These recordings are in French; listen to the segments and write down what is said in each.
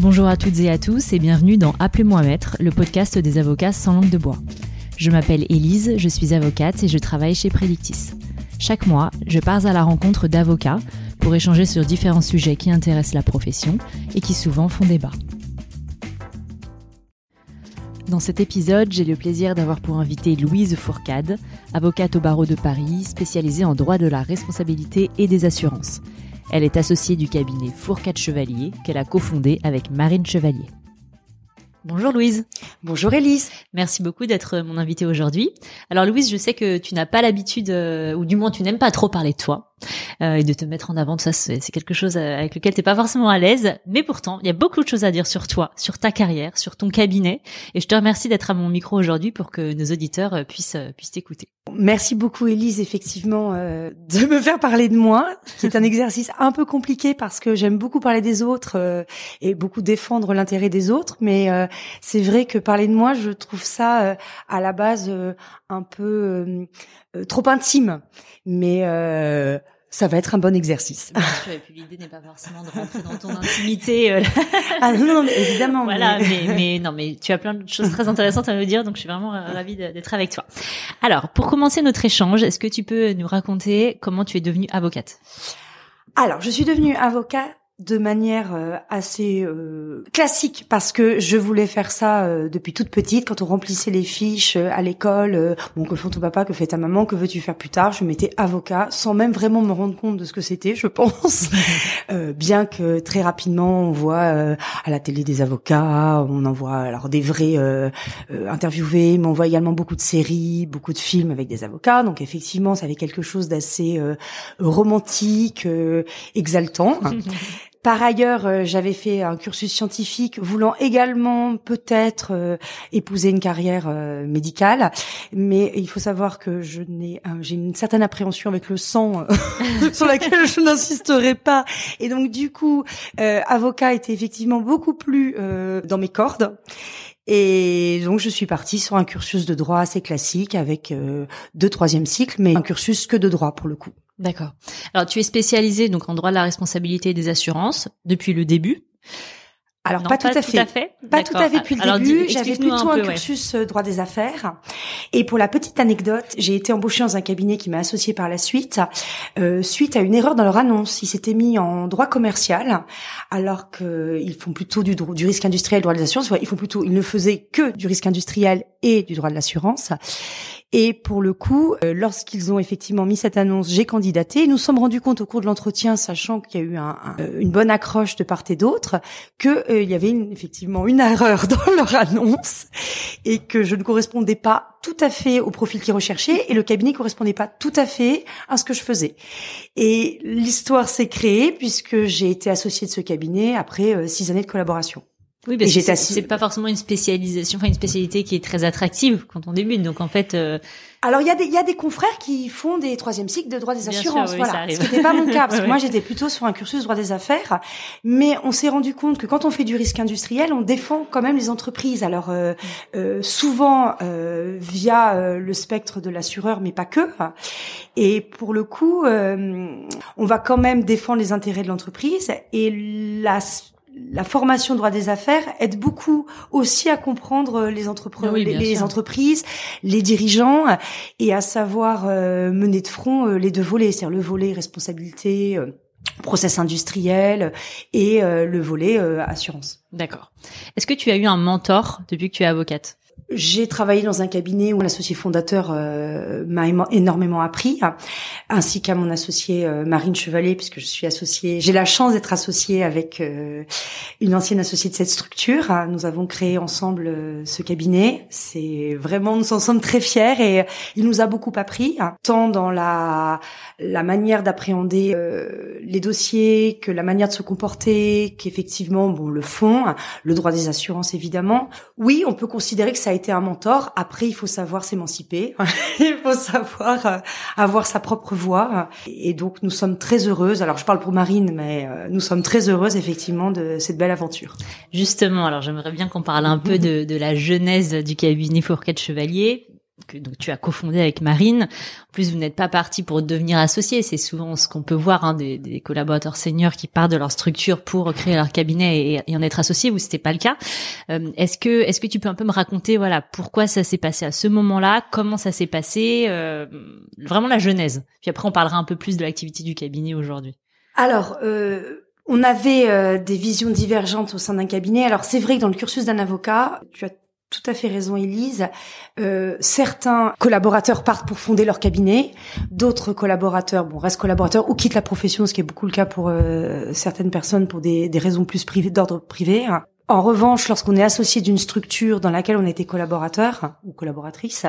Bonjour à toutes et à tous et bienvenue dans Appelez-moi Maître, le podcast des avocats sans langue de bois. Je m'appelle Élise, je suis avocate et je travaille chez Predictis. Chaque mois, je pars à la rencontre d'avocats pour échanger sur différents sujets qui intéressent la profession et qui souvent font débat. Dans cet épisode, j'ai le plaisir d'avoir pour invité Louise Fourcade, avocate au barreau de Paris, spécialisée en droit de la responsabilité et des assurances. Elle est associée du cabinet Fourcade Chevalier qu'elle a cofondé avec Marine Chevalier. Bonjour Louise. Bonjour Elise. Merci beaucoup d'être mon invitée aujourd'hui. Alors Louise, je sais que tu n'as pas l'habitude, euh, ou du moins tu n'aimes pas trop parler de toi euh, et de te mettre en avant. Ça, c'est quelque chose avec lequel t'es pas forcément à l'aise. Mais pourtant, il y a beaucoup de choses à dire sur toi, sur ta carrière, sur ton cabinet. Et je te remercie d'être à mon micro aujourd'hui pour que nos auditeurs euh, puissent puissent t'écouter. Merci beaucoup Elise, effectivement, de me faire parler de moi. C'est un exercice un peu compliqué parce que j'aime beaucoup parler des autres et beaucoup défendre l'intérêt des autres, mais c'est vrai que parler de moi, je trouve ça euh, à la base euh, un peu euh, trop intime, mais ça va être un bon exercice. Bien sûr, et puis l'idée n'est pas forcément de rentrer dans ton intimité. ah non, non, évidemment. Voilà, mais... mais... non, mais tu as plein de choses très intéressantes à nous dire, donc je suis vraiment ravie d'être avec toi. Alors, pour commencer notre échange, est-ce que tu peux nous raconter comment tu es devenue avocate? Alors, je suis devenue avocat de manière euh, assez euh, classique parce que je voulais faire ça euh, depuis toute petite quand on remplissait les fiches à l'école bon que fait ton papa que fait ta maman que veux-tu faire plus tard je mettais avocat sans même vraiment me rendre compte de ce que c'était je pense. Bien que très rapidement on voit à la télé des avocats on en voit alors des vrais interviewés mais on voit également beaucoup de séries beaucoup de films avec des avocats. Donc effectivement ça avait quelque chose d'assez romantique exaltant Par ailleurs, euh, j'avais fait un cursus scientifique, voulant également peut-être euh, épouser une carrière euh, médicale, mais il faut savoir que je n'ai, j'ai une certaine appréhension avec le sang sur laquelle je n'insisterai pas, et donc du coup, avocat était effectivement beaucoup plus dans mes cordes. Et donc je suis partie sur un cursus de droit assez classique avec deux troisième cycle, mais un cursus que de droit pour le coup. D'accord. Alors tu es spécialisée donc en droit de la responsabilité des assurances depuis le début. Alors pas, tout, à fait. Pas tout à fait depuis le début. J'avais plutôt un, cursus euh, droit des affaires. Et pour la petite anecdote, j'ai été embauchée dans un cabinet qui m'a associée par la suite, euh, suite à une erreur dans leur annonce. Ils s'étaient mis en droit commercial, alors qu'ils font plutôt du, du risque industriel, droit des assurances. Ils font plutôt, ils ne faisaient que du risque industriel et du droit de l'assurance. Et pour le coup, euh, lorsqu'ils ont effectivement mis cette annonce, j'ai candidaté. Nous sommes rendus compte au cours de l'entretien, sachant qu'il y a eu euh, une bonne accroche de part et d'autre, que euh, il y avait effectivement une erreur dans leur annonce et que je ne correspondais pas tout à fait au profil qu'ils recherchaient et le cabinet correspondait pas tout à fait à ce que je faisais. Et l'histoire s'est créée puisque j'ai été associée de ce cabinet après six années de collaboration. Oui, parce que c'est pas forcément une spécialisation, enfin une spécialité qui est très attractive quand on débute. Donc en fait. Euh... Alors il y a des il y a des confrères qui font des troisième cycles de droit des assurances, voilà. Ce n'était pas mon cas parce que moi j'étais plutôt sur un cursus droit des affaires, mais on s'est rendu compte que quand on fait du risque industriel, on défend quand même les entreprises. Alors euh, euh, souvent euh, via euh, le spectre de l'assureur, mais pas que. Et pour le coup, euh, on va quand même défendre les intérêts de l'entreprise et la la formation droit des affaires aide beaucoup aussi à comprendre les, entreprises, les, entreprises, les dirigeants et à savoir euh, mener de front euh, les deux volets, c'est-à-dire le volet responsabilité, euh, process industriel et le volet assurance. D'accord. Est-ce que tu as eu un mentor depuis que tu es avocate? J'ai travaillé dans un cabinet où l'associé fondateur euh, m'a énormément appris, ainsi qu'à mon associé euh, Marine Chevalier, puisque je suis associée. J'ai la chance d'être associée avec euh, une ancienne associée de cette structure. Nous avons créé ensemble ce cabinet. C'est vraiment, nous en sommes très fiers et il nous a beaucoup appris, tant dans la la manière d'appréhender les dossiers que la manière de se comporter, qu'effectivement, bon, le fond, le droit des assurances évidemment. Oui, on peut considérer que ça a été un mentor. Après, il faut savoir s'émanciper. il faut savoir euh, avoir sa propre voix. Et donc, nous sommes très heureuses. Alors, je parle pour Marine, mais euh, nous sommes très heureuses, effectivement, de cette belle aventure. Justement, alors j'aimerais bien qu'on parle un peu de, de la genèse du cabinet Fourquet Chevalier que donc tu as cofondé avec Marine. En plus, vous n'êtes pas parti pour devenir associé. C'est souvent ce qu'on peut voir hein, des, des, collaborateurs seniors qui partent de leur structure pour créer leur cabinet et, en être associé. Vous, c'était pas le cas. Euh, est-ce que est-ce que tu peux un peu me raconter voilà pourquoi ça s'est passé à ce moment-là, comment ça s'est passé, euh, vraiment la genèse. Puis après, on parlera un peu plus de l'activité du cabinet aujourd'hui. Alors. Euh on avait des visions divergentes au sein d'un cabinet. Alors c'est vrai que dans le cursus d'un avocat, tu as tout à fait raison, Elise. Euh, certains collaborateurs partent pour fonder leur cabinet, d'autres collaborateurs, bon, restent collaborateurs ou quittent la profession, ce qui est beaucoup le cas pour euh, certaines personnes pour des, des raisons plus privées, d'ordre privé. En revanche, lorsqu'on est associé d'une structure dans laquelle on été collaborateur ou collaboratrice,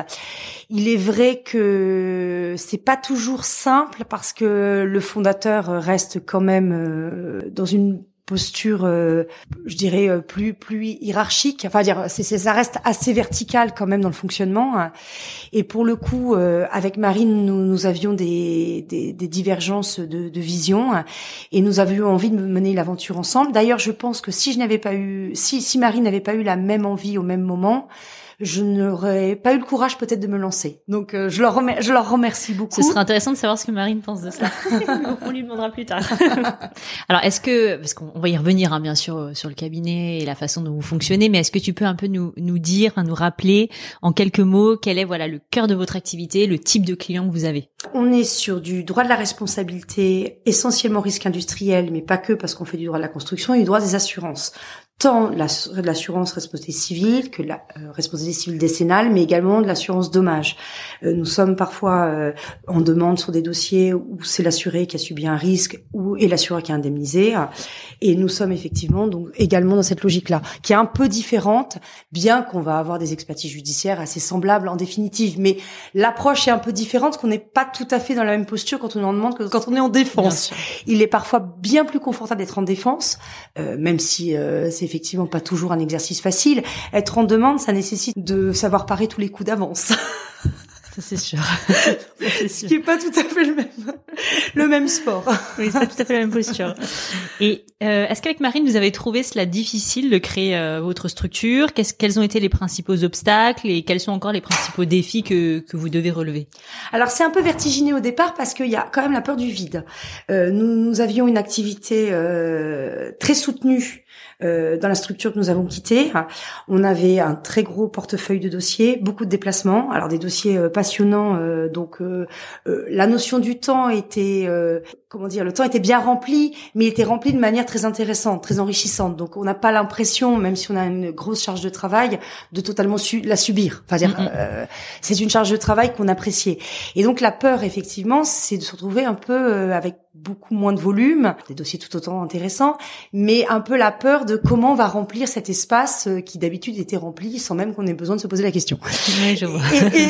il est vrai que c'est pas toujours simple parce que le fondateur reste quand même euh, dans une posture, euh, je dirais euh, plus plus hiérarchique. Enfin, dire, c'est, ça reste assez vertical quand même dans le fonctionnement. Et pour le coup, euh, avec Marine, nous, nous avions des, des, des divergences de, de, vision et nous avions envie de mener l'aventure ensemble. D'ailleurs, je pense que si je n'avais pas eu, si si Marine n'avait pas eu la même envie au même moment, je n'aurais pas eu le courage peut-être de me lancer. Donc euh, je leur je leur remercie beaucoup. Ce serait intéressant de savoir ce que Marine pense de ça. On lui demandera plus tard. Alors est-ce que parce qu'on va y revenir hein, bien sûr euh, sur le cabinet et la façon dont vous fonctionnez, mais est-ce que tu peux un peu nous nous dire, nous rappeler en quelques mots quel est voilà le cœur de votre activité, le type de client que vous avez? On est sur du droit de la responsabilité, essentiellement risque industriel, mais pas que parce qu'on fait du droit de la construction et du droit des assurances tant l'assurance responsabilité civile que la euh, responsabilité civile décennale, mais également de l'assurance dommage. Euh, nous sommes parfois euh, en demande sur des dossiers où c'est l'assuré qui a subi un risque ou et l'assureur qui a indemnisé, et nous sommes effectivement donc également dans cette logique-là, qui est un peu différente, bien qu'on va avoir des expertises judiciaires assez semblables en définitive, mais l'approche est un peu différente, qu'on n'est pas tout à fait dans la même posture quand on en demande que quand on est en défense. Il est parfois bien plus confortable d'être en défense, même si c'est effectivement pas toujours un exercice facile. Être en demande, ça nécessite de savoir parer tous les coups d'avance. Ça c'est sûr. Ce qui est pas tout à fait le même, le même sport. Oui, c'est pas tout à fait la même posture. Et euh, est-ce qu'avec Marine, vous avez trouvé cela difficile de créer euh, votre structure? Qu'est-ce, Quels ont été les principaux obstacles et quels sont encore les principaux défis que, que vous devez relever? Alors c'est un peu vertigineux au départ parce qu'il y a quand même la peur du vide. Euh, nous, nous avions une activité euh, très soutenue euh, dans la structure que nous avons quittée. On avait un très gros portefeuille de dossiers, beaucoup de déplacements, alors des dossiers euh, Euh, donc la notion du temps était, comment dire, le temps était bien rempli, mais il était rempli de manière très intéressante, très enrichissante. Donc on n'a pas l'impression, même si on a une grosse charge de travail, de totalement la subir. Enfin, dire, c'est une charge de travail qu'on appréciait. Et donc la peur, effectivement, c'est de se retrouver un peu avec beaucoup moins de volume, des dossiers tout autant intéressants, mais un peu la peur de comment on va remplir cet espace euh, qui d'habitude était rempli sans même qu'on ait besoin de se poser la question. Oui, je vois.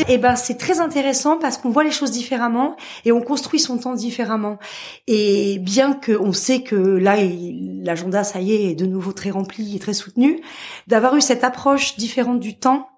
Et, ben c'est très intéressant parce qu'on voit les choses différemment et on construit son temps différemment. Et bien que on sait que là l'agenda ça y est est de nouveau très rempli et très soutenu, d'avoir eu cette approche différente du temps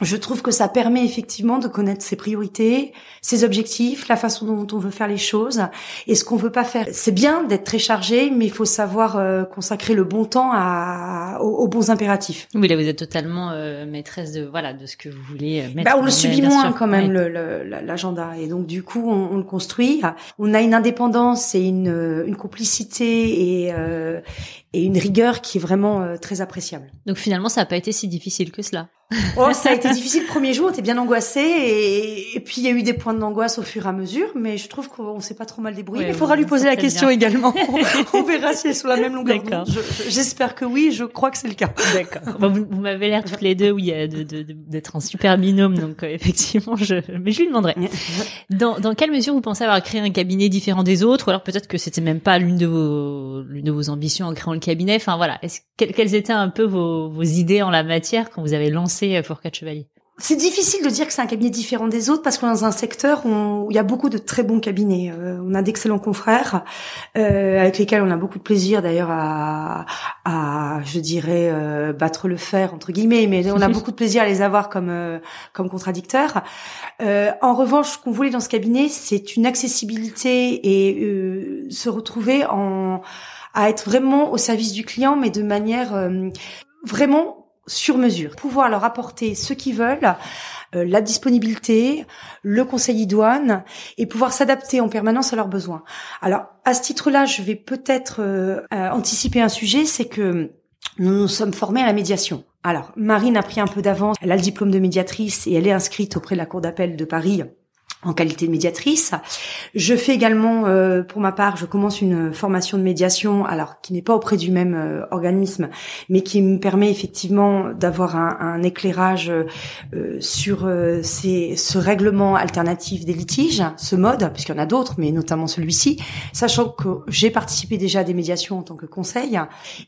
je trouve que ça permet effectivement de connaître ses priorités, ses objectifs, la façon dont on veut faire les choses et ce qu'on veut pas faire. C'est bien d'être très chargé, mais il faut savoir euh, consacrer le bon temps à, aux, bons impératifs. Oui, là vous êtes totalement euh, maîtresse de voilà de ce que vous voulez euh, mettre. Bah, on le subit moins quand même l'agenda et donc du coup on, on, le construit. On a une indépendance et une, une complicité et et une rigueur qui est vraiment très appréciable. Donc finalement ça n'a pas été si difficile que cela. Oh, ça a été difficile le premier jour, on était bien angoissé et, et, puis il y a eu des points d'angoisse au fur et à mesure, mais je trouve qu'on s'est pas trop mal débrouillé. il faudra lui poser la question également. on verra si elle est sur la même longueur d'onde. J'espère que oui, je crois que c'est le cas. D'accord. vous, m'avez l'air toutes les deux, oui, d'être de, de, un super binôme, donc euh, effectivement, je, mais je lui demanderai. Dans, dans quelle mesure vous pensez avoir créé un cabinet différent des autres, ou alors peut-être que c'était même pas l'une de vos l'une de vos ambitions en créant le cabinet? Enfin voilà, quelles étaient un peu vos, vos idées en la matière quand vous avez lancé Chevalier c'est difficile de dire que c'est un cabinet différent des autres parce qu'on est dans un secteur où il y a beaucoup de très bons cabinets. Euh, on a d'excellents confrères euh, avec lesquels on a beaucoup de plaisir d'ailleurs à, à, je dirais, euh, battre le fer entre guillemets, mais on a beaucoup de plaisir à les avoir comme euh, comme contradicteurs. Euh, en revanche, ce qu'on voulait dans ce cabinet, c'est une accessibilité et se retrouver en à être vraiment au service du client, mais de manière vraiment sur mesure, pouvoir leur apporter ce qu'ils veulent, euh, la disponibilité, le conseil idoine et pouvoir s'adapter en permanence à leurs besoins. Alors à ce titre-là, je vais peut-être euh, anticiper un sujet, c'est que nous nous sommes formés à la médiation. Alors, Marine a pris un peu d'avance, elle a le diplôme de médiatrice et elle est inscrite auprès de la Cour d'appel de Paris en qualité de médiatrice. Je fais également, euh, pour ma part, je commence une formation de médiation, alors qui n'est pas auprès du même euh, organisme, mais qui me permet effectivement d'avoir un, un, éclairage euh, sur ces, ce règlement alternatif des litiges, ce mode, puisqu'il y en a d'autres, mais notamment celui-ci, sachant que j'ai participé déjà à des médiations en tant que conseil,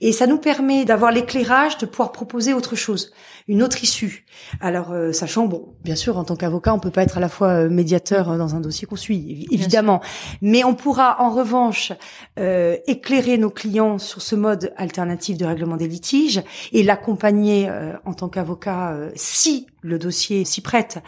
et ça nous permet d'avoir l'éclairage de pouvoir proposer autre chose, une autre issue. Alors, sachant, bon, bien sûr, en tant qu'avocat, on peut pas être à la fois médiateur euh, dans un dossier qu'on suit, évidemment. Mais on pourra en revanche euh, éclairer nos clients sur ce mode alternatif de règlement des litiges et l'accompagner euh, en tant qu'avocat euh, si le dossier s'y prête.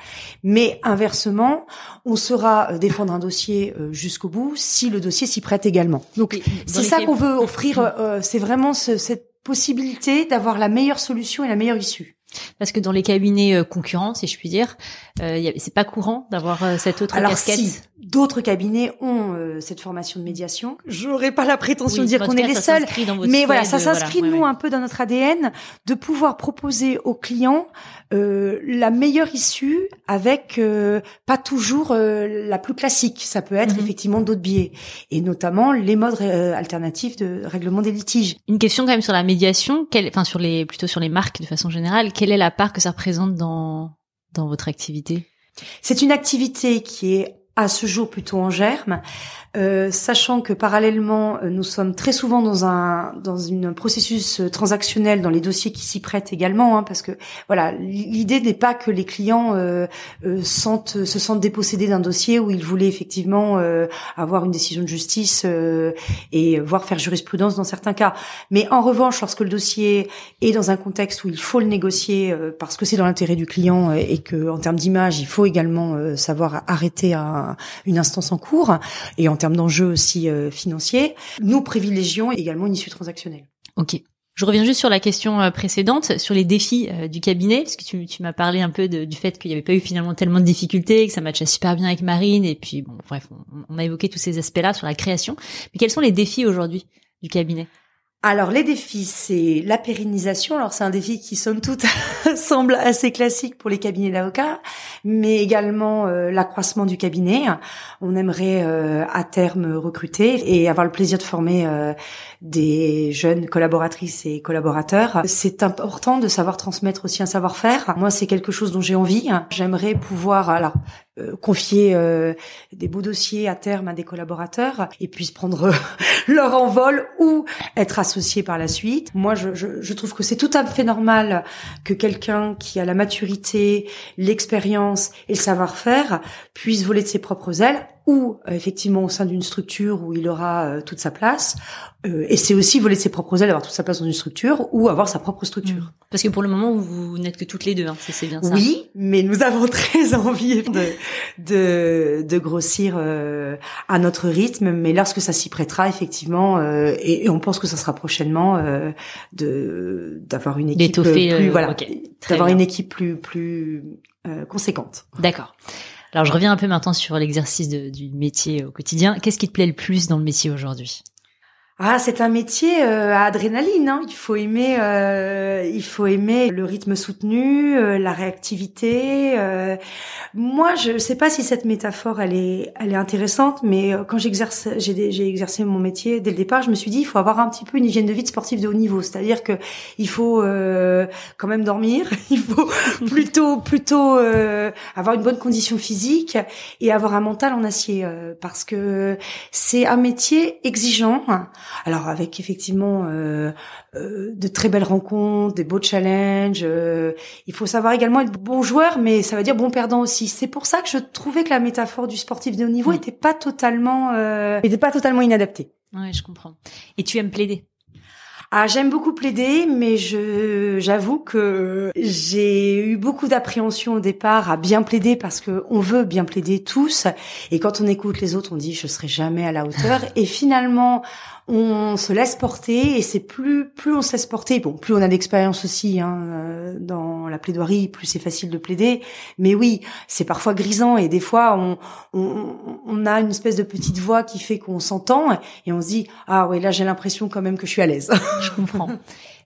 Mais inversement, on saura défendre un dossier jusqu'au bout si le dossier s'y prête également. Donc c'est ça qu'on veut offrir. c'est vraiment cette possibilité d'avoir la meilleure solution et la meilleure issue. Parce que dans les cabinets euh, concurrents, si je puis dire, euh, c'est pas courant d'avoir euh, cette autre Alors casquette. Si d'autres cabinets ont euh, cette formation de médiation, j'aurais pas la prétention de dire qu'on est les seuls, mais voilà, ça s'inscrit nous un peu dans notre ADN de pouvoir proposer aux clients la meilleure issue avec pas toujours la plus classique. Ça peut être mhm. effectivement d'autres biais et notamment les modes alternatifs de règlement des litiges. Une question quand même sur la médiation, enfin sur les plutôt sur les marques de façon générale quelle est la part que ça représente dans, dans votre activité? C'est une activité qui est à ce jour plutôt en germe. Euh, sachant que parallèlement, euh, nous sommes très souvent dans un dans une processus euh, transactionnel dans les dossiers qui s'y prêtent également, hein, parce que voilà, l'idée n'est pas que les clients euh, sentent, se sentent dépossédés d'un dossier où ils voulaient effectivement avoir une décision de justice et voir faire jurisprudence dans certains cas. Mais en revanche, lorsque le dossier est dans un contexte où il faut le négocier parce que c'est dans l'intérêt du client et que en termes d'image, il faut également savoir arrêter une instance en cours et en termes d'enjeux aussi euh, financiers, nous privilégions également une issue transactionnelle. Ok. Je reviens juste sur la question euh, précédente, sur les défis euh, du cabinet, parce que tu, m'as parlé un peu du fait qu'il n'y avait pas eu finalement tellement de difficultés, que ça matchait super bien avec Marine, et puis bon, bref, on, on a évoqué tous ces aspects-là sur la création. Mais quels sont les défis aujourd'hui du cabinet? Alors les défis, c'est la pérennisation. Alors c'est un défi qui somme toute semble assez classique pour les cabinets d'avocats, mais également euh, l'accroissement du cabinet. On aimerait euh, à terme recruter et avoir le plaisir de former euh, des jeunes collaboratrices et collaborateurs. C'est important de savoir transmettre aussi un savoir-faire. Moi, c'est quelque chose dont j'ai envie. J'aimerais pouvoir alors confier euh, des beaux dossiers à terme à des collaborateurs et puissent prendre leur envol ou être associés par la suite. Moi, je, je, je trouve que c'est tout à fait normal que quelqu'un qui a la maturité, l'expérience et le savoir-faire puisse voler de ses propres ailes ou euh, effectivement au sein d'une structure où il aura euh, toute sa place. Euh, et c'est aussi voler ses propres ailes, avoir toute sa place dans une structure ou avoir sa propre structure. Mmh. Parce que pour le moment, vous, n'êtes que toutes les deux, hein, c'est bien ça. Oui, mais nous avons très envie de de, de grossir à notre rythme. Mais lorsque ça s'y prêtera, effectivement, et, on pense que ça sera prochainement de d'avoir une équipe plus voilà, d'avoir une équipe plus plus conséquente. D'accord. Alors je reviens un peu maintenant sur l'exercice du métier au quotidien. Qu'est-ce qui te plaît le plus dans le métier aujourd'hui? Ah, c'est un métier euh, à adrénaline. Hein. Il faut aimer, euh, il faut aimer le rythme soutenu, euh, la réactivité. moi, je ne sais pas si cette métaphore elle est, elle est intéressante, mais quand j'exerce, j'ai, j'ai exercé mon métier dès le départ, je me suis dit il faut avoir un petit peu une hygiène de vie de sportif de haut niveau, c'est-à-dire que il faut quand même dormir, il faut plutôt plutôt avoir une bonne condition physique et avoir un mental en acier, parce que c'est un métier exigeant. Alors avec effectivement euh, euh, de très belles rencontres, des beaux challenges. Euh, il faut savoir également être bon joueur, mais ça veut dire bon perdant aussi. C'est pour ça que je trouvais que la métaphore du sportif de haut niveau était pas totalement, était pas totalement inadaptée. Ouais, je comprends. Et tu aimes plaider? Ah, j'aime beaucoup plaider, mais je j'avoue que j'ai eu beaucoup d'appréhension au départ à bien plaider parce que on veut bien plaider tous, et quand on écoute les autres, on dit je serai jamais à la hauteur, et finalement on se laisse porter et c'est plus plus on se laisse porter. Bon plus on a d'expérience aussi hein, euh, dans la plaidoirie plus c'est facile de plaider. Mais oui c'est parfois grisant et des fois on, on, on a une espèce de petite voix qui fait qu'on s'entend et on se dit ah ouais là j'ai l'impression quand même que je suis à l'aise je comprends.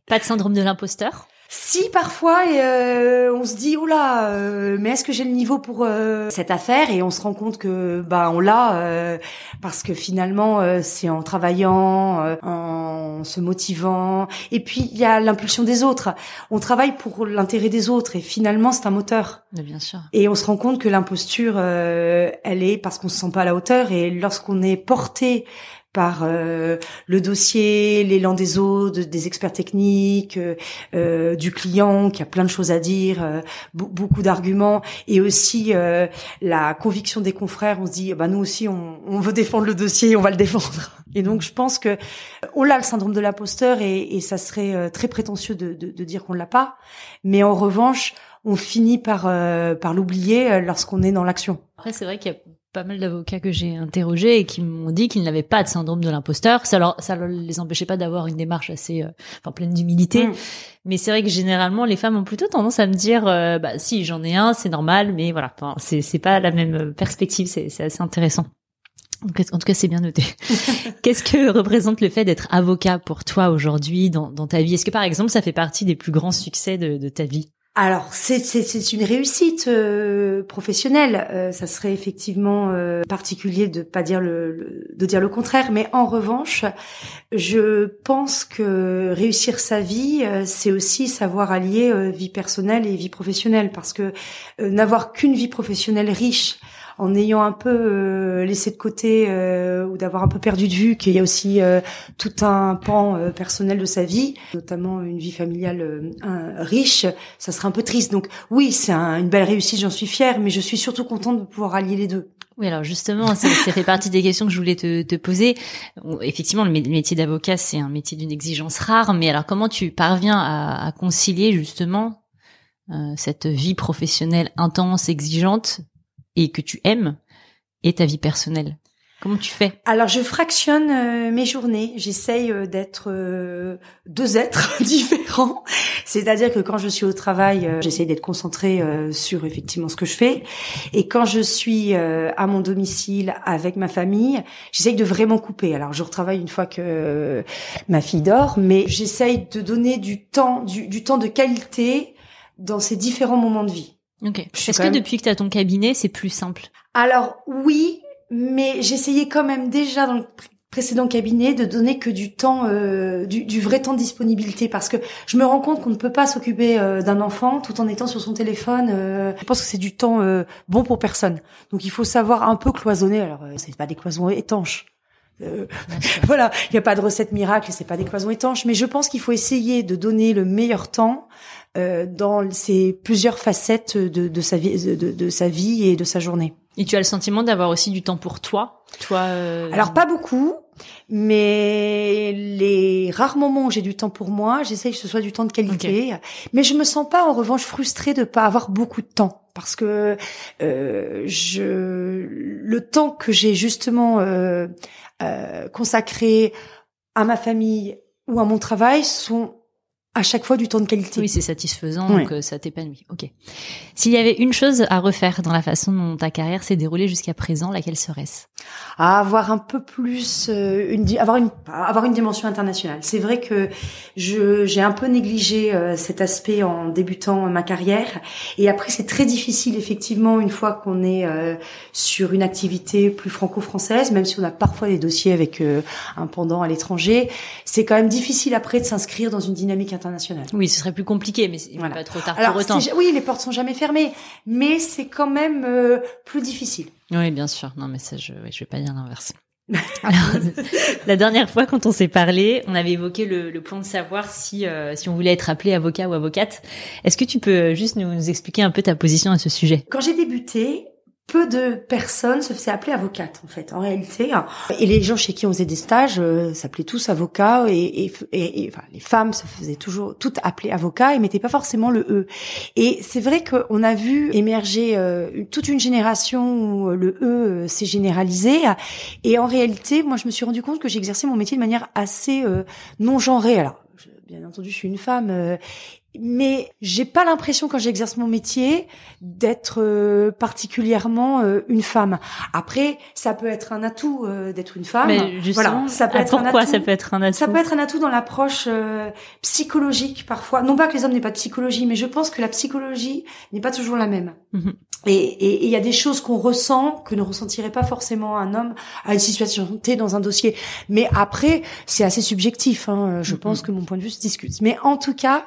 Pas de syndrome de l'imposteur? Si parfois euh, on se dit oh là, euh, mais est-ce que j'ai le niveau pour euh, cette affaire? Et on se rend compte que bah on l'a euh, parce que finalement c'est en travaillant, en se motivant et puis il y a l'impulsion des autres. On travaille pour l'intérêt des autres et finalement c'est un moteur. Mais bien sûr. Et on se rend compte que l'imposture elle est parce qu'on se sent pas à la hauteur et lorsqu'on est porté par euh, le dossier, l'élan des autres, des experts techniques, euh, euh, du client qui a plein de choses à dire, beaucoup d'arguments, et aussi la conviction des confrères. On se dit, bah nous aussi, on, on, veut défendre le dossier, on va le défendre. Et donc, je pense que on a le syndrome de l'imposteur, et, et, ça serait très prétentieux de, de, de dire qu'on l'a pas. Mais en revanche, on finit par par l'oublier lorsqu'on est dans l'action. Après, c'est vrai qu'il y a pas mal d'avocats que j'ai interrogés et qui m'ont dit qu'ils n'avaient pas de syndrome de l'imposteur. Ça leur, ça les empêchait pas d'avoir une démarche assez, euh, enfin, pleine d'humilité. Mm. Mais c'est vrai que généralement, les femmes ont plutôt tendance à me dire, euh, bah, si, j'en ai un, c'est normal, mais voilà, c'est, c'est pas la même perspective, c'est, c'est assez intéressant. En tout cas, c'est bien noté. Qu'est-ce que représente le fait d'être avocat pour toi aujourd'hui dans, dans ta vie? Est-ce que par exemple, ça fait partie des plus grands succès de, de ta vie? Alors c'est une réussite euh, professionnelle. Euh, ça serait effectivement euh, particulier de pas dire le, de dire le contraire, mais en revanche, je pense que réussir sa vie, c'est aussi savoir allier vie personnelle et vie professionnelle, parce que n'avoir qu'une vie professionnelle riche en ayant un peu euh, laissé de côté euh, ou d'avoir un peu perdu de vue qu'il y a aussi euh, tout un pan personnel de sa vie, notamment une vie familiale riche, ça serait un peu triste. Donc oui, c'est une belle réussite, j'en suis fière, mais je suis surtout contente de pouvoir allier les deux. Oui, alors justement, ça, fait partie des questions que je voulais te, poser. Effectivement, le métier d'avocat, c'est un métier d'une exigence rare, mais alors comment tu parviens à, à concilier justement cette vie professionnelle intense, exigeante, et que tu aimes et ta vie personnelle Comment tu fais? Alors je fractionne euh, mes journées. J'essaye euh, d'être euh, deux êtres différents. C'est-à-dire que quand je suis au travail, j'essaye d'être concentrée sur effectivement ce que je fais. Et quand je suis à mon domicile avec ma famille, j'essaye de vraiment couper. Alors je retravaille une fois que ma fille dort, mais j'essaye de donner du temps, du, du temps de qualité dans ces différents moments de vie. Ok. Est-ce que depuis que tu as ton cabinet, c'est plus simple? Alors oui, mais j'essayais quand même déjà dans le précédent cabinet de donner que du temps, euh, du, vrai temps de disponibilité, parce que je me rends compte qu'on ne peut pas s'occuper euh, d'un enfant tout en étant sur son téléphone. Euh, je pense que c'est du temps bon pour personne. Donc il faut savoir un peu cloisonner. Alors c'est pas des cloisons étanches. voilà, il n'y a pas de recette miracle, c'est pas des cloisons étanches, mais je pense qu'il faut essayer de donner le meilleur temps euh, dans ces plusieurs facettes de, de sa vie, de, de, sa vie et de sa journée. Et tu as le sentiment d'avoir aussi du temps pour toi, toi. Euh... Alors pas beaucoup, mais les rares moments où j'ai du temps pour moi, j'essaye que ce soit du temps de qualité. Mais je me sens pas en revanche frustrée de pas avoir beaucoup de temps parce que euh, je le temps que j'ai justement euh, euh, consacré à ma famille ou à mon travail sont à chaque fois du temps de qualité. Oui, c'est satisfaisant, donc euh, ça t'épanouit. Ok. S'il y avait une chose à refaire dans la façon dont ta carrière s'est déroulée jusqu'à présent, laquelle serait-ce? À avoir un peu plus, euh, une, avoir une, avoir une dimension internationale. C'est vrai que je j'ai un peu négligé euh, cet aspect en débutant ma carrière, et après c'est très difficile effectivement une fois qu'on est sur une activité plus franco-française, même si on a parfois des dossiers avec un pendant à l'étranger, c'est quand même difficile après de s'inscrire dans une dynamique internationale oui, ce serait plus compliqué, mais il voilà. pas trop tard Alors, pour autant. Oui, les portes sont jamais fermées, mais c'est quand même euh, plus difficile. Oui, bien sûr. Non, mais ça, je, je vais pas dire l'inverse. Alors, la dernière fois, quand on s'est parlé, on avait évoqué le, le point de savoir si euh, si on voulait être appelé avocat ou avocate. Est-ce que tu peux juste nous, nous expliquer un peu ta position à ce sujet? Quand j'ai débuté, peu de personnes se faisaient appeler avocate en fait en réalité et les gens chez qui on faisait des stages euh, s'appelaient tous avocats et, et, et, enfin, les femmes se faisaient toujours toutes appeler avocat et mettaient pas forcément le e. Et c'est vrai qu'on a vu émerger euh, toute une génération où le e euh, s'est généralisé. Et en réalité moi je me suis rendu compte que j'exerçais mon métier de manière assez non genrée alors bien entendu, je suis une femme mais j'ai pas l'impression quand j'exerce mon métier d'être euh, particulièrement euh, une femme. Après, ça peut être un atout euh, d'être une femme. Mais voilà, ça peut être pourquoi un atout, ça peut être un atout Ça peut être un atout dans l'approche psychologique parfois. Non pas que les hommes n'aient pas de psychologie, mais je pense que la psychologie n'est pas toujours la même. Mhm. Et il y a des choses qu'on ressent que ne ressentirait pas forcément un homme à une situation T dans un dossier. Mais après, c'est assez subjectif. Hein. Je mhm. pense que mon point de vue se discute. Mais en tout cas,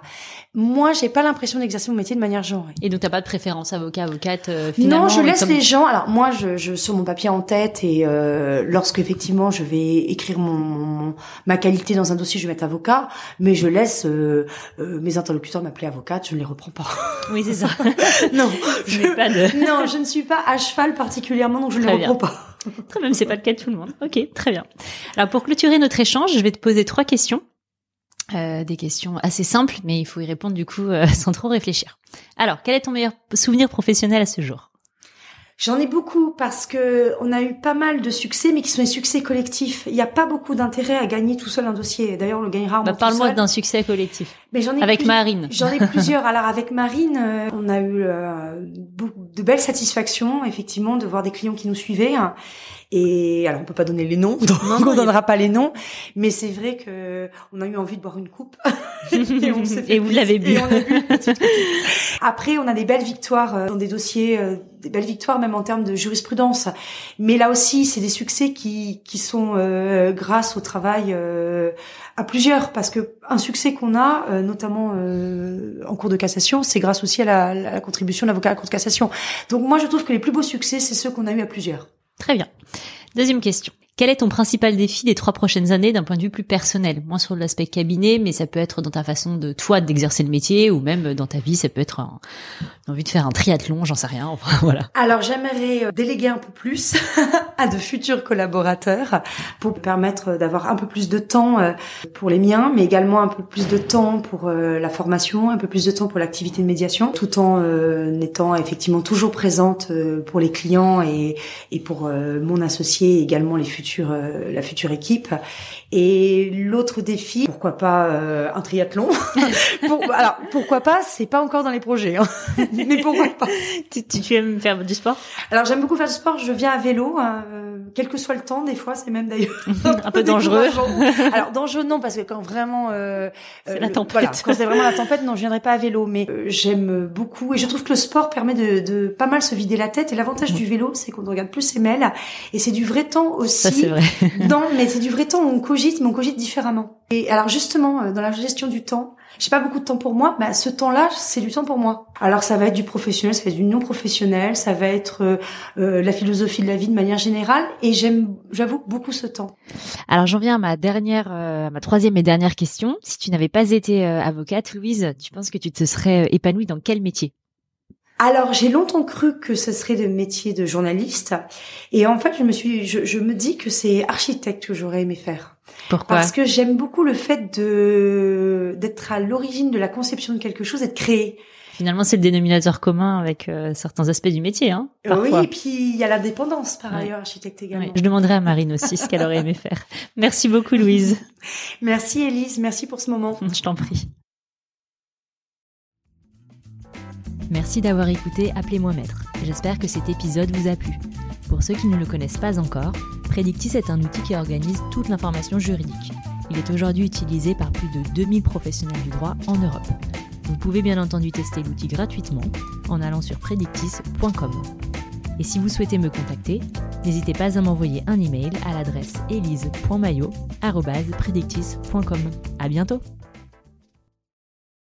moi, j'ai pas l'impression d'exercer mon métier de manière genrée. Et donc, t'as pas de préférence avocat, avocate euh, finalement Non, je laisse les gens. Alors moi, je, je sur mon papier en tête et euh, lorsque effectivement je vais écrire mon, ma qualité dans un dossier, je vais mettre avocat, mais je laisse euh, euh, mes interlocuteurs m'appeler avocate. Je ne les reprends pas. Oui, c'est ça. non, je, pas de... non, je ne suis pas à cheval particulièrement, donc je ne les reprends pas. Très bien, c'est pas le cas de tout le monde. Ok, très bien. Alors pour clôturer notre échange, je vais te poser trois questions. Euh, des questions assez simples, mais il faut y répondre du coup euh, sans trop réfléchir. Alors, quel est ton meilleur souvenir professionnel à ce jour? J'en ai beaucoup parce que on a eu pas mal de succès, mais qui sont des succès collectifs. Il n'y a pas beaucoup d'intérêt à gagner tout seul un dossier. D'ailleurs, on le gagnera bah, Parle-moi d'un succès collectif. Mais j'en ai avec Marine. J'en ai plusieurs. Alors avec Marine, euh, on a eu de belles satisfactions, effectivement, de voir des clients qui nous suivaient. Et alors on peut pas donner les noms, donc on ne donnera pas les noms, mais c'est vrai que on a eu envie de boire une coupe et, on fait et vous l'avez bu. Après, on a des belles victoires euh, dans des dossiers, euh, des belles victoires même en termes de jurisprudence. Mais là aussi, c'est des succès qui qui sont euh, grâce au travail à plusieurs, parce que un succès qu'on a, notamment en cours de cassation, c'est grâce aussi à la, la contribution de l'avocat à la cour de cassation. Donc moi, je trouve que les plus beaux succès, c'est ceux qu'on a eu à plusieurs. Très bien. Deuxième question. Quel est ton principal défi des trois prochaines années d'un point de vue plus personnel? Moins sur l'aspect cabinet, mais ça peut être dans ta façon de toi d'exercer le métier ou même dans ta vie, ça peut être un, envie de faire un triathlon, j'en sais rien. Enfin voilà. Alors j'aimerais euh, déléguer un peu plus à de futurs collaborateurs pour permettre d'avoir un peu plus de temps euh, pour les miens, mais également un peu plus de temps pour euh, la formation, un peu plus de temps pour l'activité de médiation, tout en étant effectivement toujours présente pour les clients et, et pour mon associé et également les futurs euh, la future équipe. Et l'autre défi, pourquoi pas euh, un triathlon Alors pourquoi pas C'est pas encore dans les projets, hein. mais pourquoi pas tu, tu, aimes faire du sport? Alors j'aime beaucoup faire du sport. Je viens à vélo, hein, euh, quel que soit le temps. Des fois, c'est même d'ailleurs un peu dangereux. Alors dangereux non, parce que quand vraiment c'est la tempête. quand c'est vraiment la tempête, non, je viendrai pas à vélo. Mais j'aime beaucoup et je trouve que le sport permet de, de pas mal se vider la tête. Et l'avantage du vélo, c'est qu'on regarde plus ses mails et c'est du vrai temps aussi c'est vrai. non, mais c'est du vrai temps où on cogite, mais on cogite différemment. Et alors justement, euh, dans la gestion du temps, j'ai pas beaucoup de temps pour moi, bah ce temps-là, c'est du temps pour moi. Alors ça va être du professionnel, ça va être du non professionnel, ça va être euh, euh, la philosophie de la vie de manière générale, et j'aime, j'avoue, beaucoup ce temps. Alors j'en viens à ma dernière, euh, ma troisième et dernière question. Si tu n'avais pas été avocate, Louise, tu penses que tu te serais épanouie dans quel métier? Alors j'ai longtemps cru que ce serait le métier de journaliste et en fait je me suis je, me dis que c'est architecte que j'aurais aimé faire. Pourquoi Parce que j'aime beaucoup le fait de d'être à l'origine de la conception de quelque chose et de créer. Finalement, c'est le dénominateur commun avec euh, certains aspects du métier, hein. Oui, et puis il y a l'indépendance par ailleurs, architecte également. Je demanderai à Marine aussi ce qu'elle aurait aimé faire. Merci beaucoup, Louise. merci, Elise. Merci pour ce moment. Je t'en prie. Merci d'avoir écouté Appelez-moi maître. J'espère que cet épisode vous a plu. Pour ceux qui ne le connaissent pas encore, Predictis est un outil qui organise toute l'information juridique. Il est aujourd'hui utilisé par plus de 2000 professionnels du droit en Europe. Vous pouvez bien entendu tester l'outil gratuitement en allant sur predictis.com. Et si vous souhaitez me contacter, n'hésitez pas à m'envoyer un email à l'adresse elise.mayo.predictis.com. À bientôt!